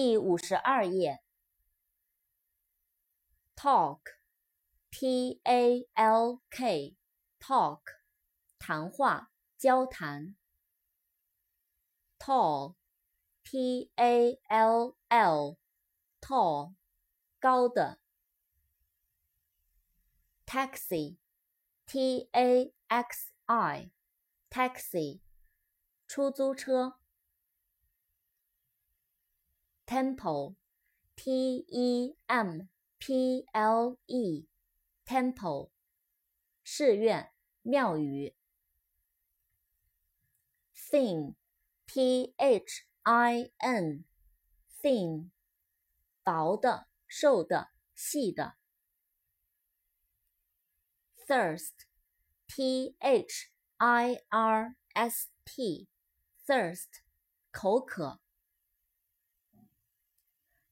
第五十二页。talk，t-a-l-k，talk，谈话、交谈。tall，t-a-l-l，tall，高的。taxi，t-a-x-i，taxi，出租车。temple，t-e-m-p-l-e，temple，寺院、庙宇。thin，t-h-i-n，thin，薄的、瘦的、细的。thirst，t-h-i-r-s-t，thirst，口渴。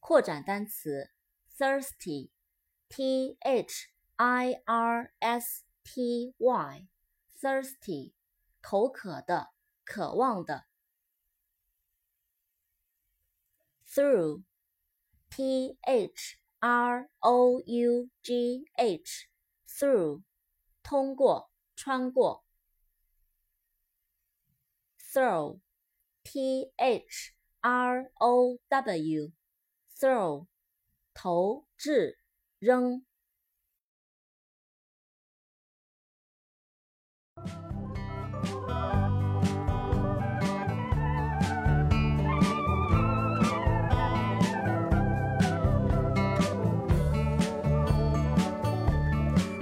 扩展单词：thirsty，t h i r s t y，thirsty，口渴的，渴望的。through，t h r o u g h，through，通过，穿过。throw，t h r o w。throw，投掷，扔。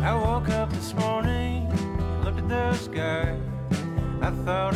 I woke up this morning, looked at the sky. I thought